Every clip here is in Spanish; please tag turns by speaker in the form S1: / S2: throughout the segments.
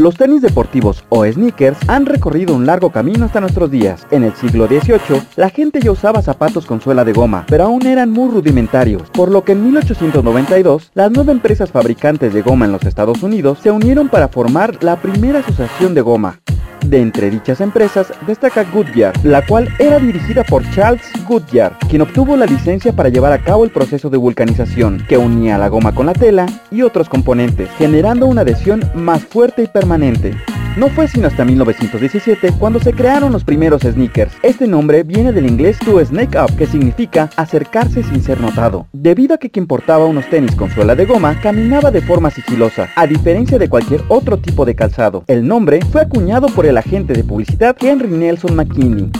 S1: Los tenis deportivos o sneakers han recorrido un largo camino hasta nuestros días. En el siglo XVIII, la gente ya usaba zapatos con suela de goma, pero aún eran muy rudimentarios, por lo que en 1892, las nueve empresas fabricantes de goma en los Estados Unidos se unieron para formar la primera asociación de goma. De entre dichas empresas destaca Goodyear, la cual era dirigida por Charles Goodyear, quien obtuvo la licencia para llevar a cabo el proceso de vulcanización, que unía la goma con la tela y otros componentes, generando una adhesión más fuerte y permanente. No fue sino hasta 1917 cuando se crearon los primeros sneakers. Este nombre viene del inglés to snake up, que significa acercarse sin ser notado, debido a que quien portaba unos tenis con suela de goma caminaba de forma sigilosa, a diferencia de cualquier otro tipo de calzado. El nombre fue acuñado por el agente de publicidad Henry Nelson McKinney.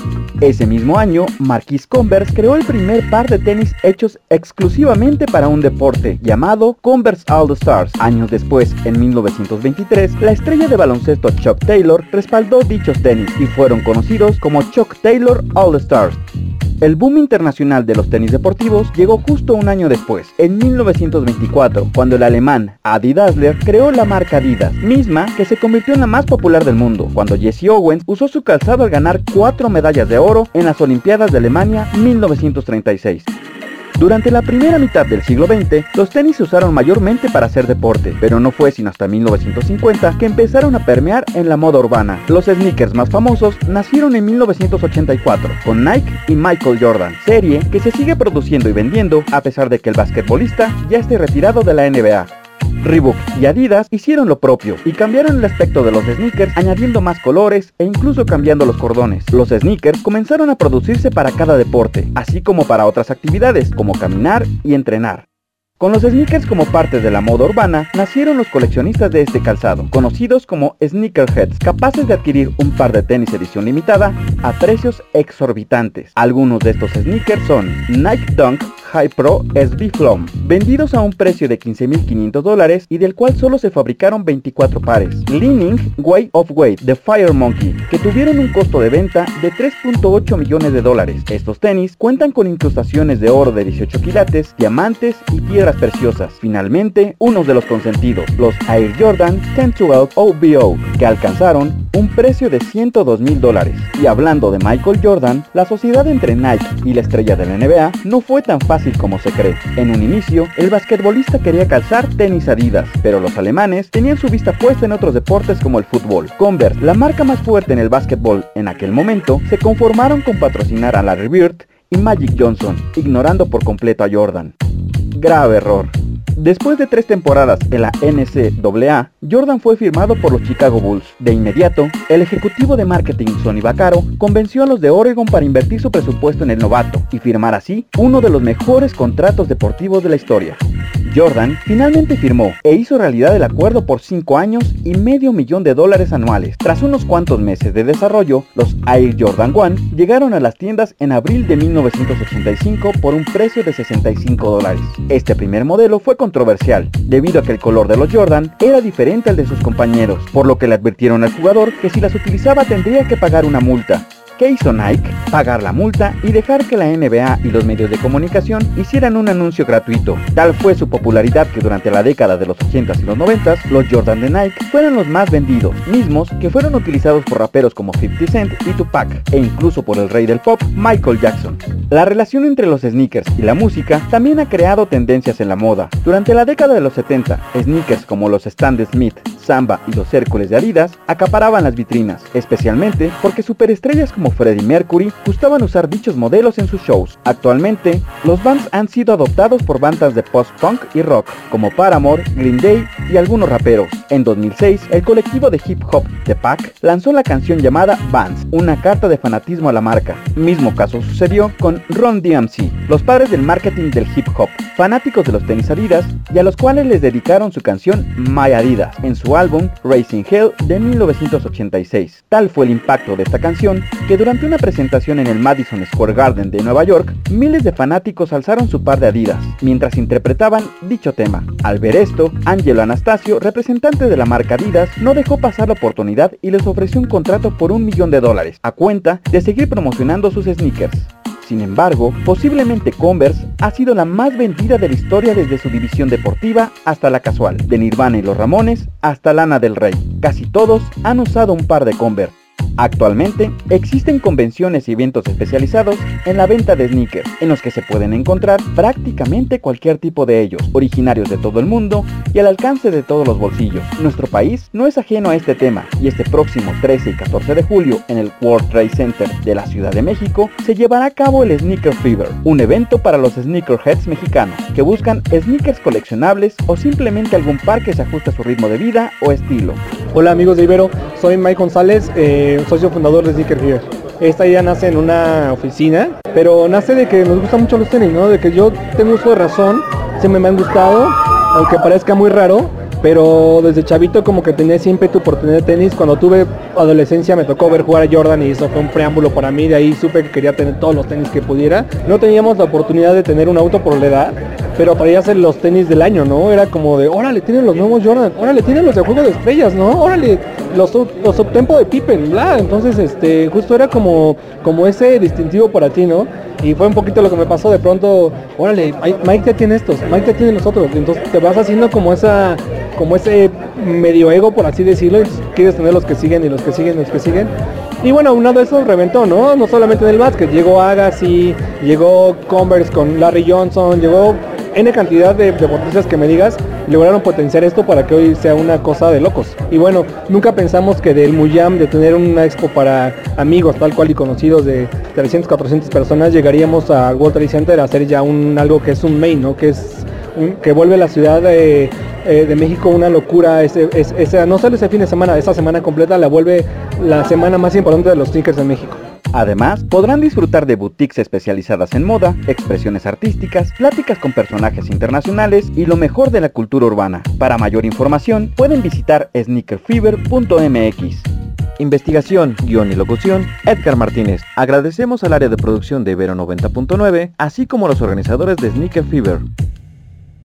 S1: Ese mismo año, Marquis Converse creó el primer par de tenis hechos exclusivamente para un deporte, llamado Converse All Stars. Años después, en 1923, la estrella de baloncesto Chuck Taylor respaldó dichos tenis y fueron conocidos como Chuck Taylor All Stars. El boom internacional de los tenis deportivos llegó justo un año después, en 1924, cuando el alemán Adi Dassler creó la marca Adidas, misma que se convirtió en la más popular del mundo, cuando Jesse Owens usó su calzado al ganar cuatro medallas de oro en las Olimpiadas de Alemania 1936. Durante la primera mitad del siglo XX, los tenis se usaron mayormente para hacer deporte, pero no fue sino hasta 1950 que empezaron a permear en la moda urbana. Los sneakers más famosos nacieron en 1984 con Nike y Michael Jordan, serie que se sigue produciendo y vendiendo a pesar de que el basquetbolista ya esté retirado de la NBA. Reebok y Adidas hicieron lo propio y cambiaron el aspecto de los sneakers añadiendo más colores e incluso cambiando los cordones. Los sneakers comenzaron a producirse para cada deporte, así como para otras actividades como caminar y entrenar. Con los sneakers como parte de la moda urbana, nacieron los coleccionistas de este calzado, conocidos como sneakerheads, capaces de adquirir un par de tenis edición limitada a precios exorbitantes. Algunos de estos sneakers son Nike Dunk High Pro SB Flom, vendidos a un precio de 15.500 dólares y del cual solo se fabricaron 24 pares. Leaning Way of Weight de Fire Monkey, que tuvieron un costo de venta de 3.8 millones de dólares. Estos tenis cuentan con incrustaciones de oro de 18 quilates, diamantes y piedras preciosas. Finalmente, unos de los consentidos, los Air Jordan 1012 OBO, que alcanzaron un precio de 102 mil dólares. Y hablando de Michael Jordan, la sociedad entre Nike y la estrella de la NBA no fue tan fácil como se cree. En un inicio, el basquetbolista quería calzar tenis Adidas, pero los alemanes tenían su vista puesta en otros deportes como el fútbol. Converse, la marca más fuerte en el básquetbol en aquel momento, se conformaron con patrocinar a Larry Bird y Magic Johnson, ignorando por completo a Jordan. Grave error. Después de tres temporadas en la NCAA, Jordan fue firmado por los Chicago Bulls. De inmediato, el ejecutivo de marketing Sonny Vaccaro convenció a los de Oregon para invertir su presupuesto en el novato y firmar así uno de los mejores contratos deportivos de la historia. Jordan finalmente firmó e hizo realidad el acuerdo por 5 años y medio millón de dólares anuales. Tras unos cuantos meses de desarrollo, los Air Jordan 1 llegaron a las tiendas en abril de 1985 por un precio de 65 dólares. Este primer modelo fue controversial, debido a que el color de los Jordan era diferente al de sus compañeros, por lo que le advirtieron al jugador que si las utilizaba tendría que pagar una multa. ¿Qué hizo Nike? Pagar la multa y dejar que la NBA y los medios de comunicación hicieran un anuncio gratuito. Tal fue su popularidad que durante la década de los 80s y los 90s, los Jordan de Nike fueron los más vendidos, mismos que fueron utilizados por raperos como 50 Cent y Tupac, e incluso por el rey del pop, Michael Jackson. La relación entre los sneakers y la música también ha creado tendencias en la moda. Durante la década de los 70, sneakers como los Stan Smith, Samba y los Hércules de Adidas acaparaban las vitrinas, especialmente porque superestrellas como Freddie Mercury gustaban usar dichos modelos en sus shows. Actualmente, los bands han sido adoptados por bandas de post-punk y rock, como Paramore, Green Day y algunos raperos. En 2006, el colectivo de hip hop The Pack lanzó la canción llamada Vans, una carta de fanatismo a la marca. Mismo caso sucedió con Ron DMC, los padres del marketing del hip hop, fanáticos de los tenis Adidas y a los cuales les dedicaron su canción My Adidas en su álbum Racing Hell de 1986. Tal fue el impacto de esta canción que durante una presentación en el Madison Square Garden de Nueva York, miles de fanáticos alzaron su par de Adidas mientras interpretaban dicho tema. Al ver esto, Angelo Anastasio, representante de la marca Adidas, no dejó pasar la oportunidad y les ofreció un contrato por un millón de dólares, a cuenta de seguir promocionando sus sneakers. Sin embargo, posiblemente Converse ha sido la más vendida de la historia desde su división deportiva hasta la casual, de Nirvana y los Ramones hasta Lana del Rey. Casi todos han usado un par de Converse. Actualmente existen convenciones y eventos especializados en la venta de sneakers, en los que se pueden encontrar prácticamente cualquier tipo de ellos, originarios de todo el mundo y al alcance de todos los bolsillos. Nuestro país no es ajeno a este tema y este próximo 13 y 14 de julio en el World Trade Center de la Ciudad de México se llevará a cabo el Sneaker Fever, un evento para los sneakerheads mexicanos que buscan sneakers coleccionables o simplemente algún par que se ajuste a su ritmo de vida o estilo.
S2: Hola amigos de Ibero, soy Mike González, eh, socio fundador de Sneaker Here. Esta idea nace en una oficina, pero nace de que nos gustan mucho los tenis, ¿no? De que yo tengo uso de razón, siempre me han gustado, aunque parezca muy raro, pero desde chavito como que tenía ese ímpetu por tener tenis. Cuando tuve adolescencia me tocó ver jugar a Jordan y eso fue un preámbulo para mí. De ahí supe que quería tener todos los tenis que pudiera. No teníamos la oportunidad de tener un auto por la edad, pero ser los tenis del año, ¿no? Era como de, órale, tienen los nuevos Jordan, órale, tienen los de Juego de Estrellas, ¿no? Órale, los, los subtempo de Pippen, bla. Entonces, este, justo era como, como ese distintivo para ti, ¿no? Y fue un poquito lo que me pasó de pronto, órale, Mike ya tiene estos, Mike ya tiene los otros. Entonces te vas haciendo como esa como ese medio ego, por así decirlo, quieres tener los que siguen y los que siguen y los que siguen. Y bueno, uno de esos reventó, ¿no? No solamente en el básquet, llegó Agassi, llegó Converse con Larry Johnson, llegó N cantidad de deportistas que me digas, lograron potenciar esto para que hoy sea una cosa de locos. Y bueno, nunca pensamos que del Muyam, de tener una expo para amigos tal cual y conocidos de 300, 400 personas, llegaríamos a World Center a hacer ya un algo que es un main, ¿no? Que es que vuelve la ciudad de, eh, México una locura. No solo ese fin de semana, esa semana completa la vuelve la semana más importante de los sneakers de México.
S1: Además, podrán disfrutar de boutiques especializadas en moda, expresiones artísticas, pláticas con personajes internacionales y lo mejor de la cultura urbana. Para mayor información, pueden visitar sneakerfever.mx. Investigación, guion y locución, Edgar Martínez. Agradecemos al área de producción de Ibero 90.9, así como a los organizadores de Sneaker Fever.